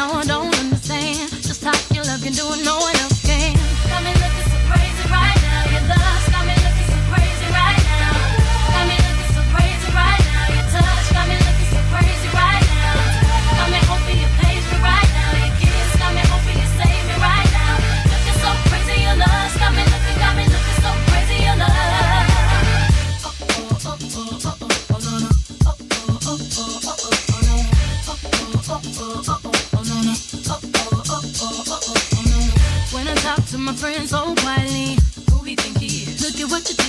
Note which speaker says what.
Speaker 1: no, no. I'ma so wildly. Who we think he is? Look at what you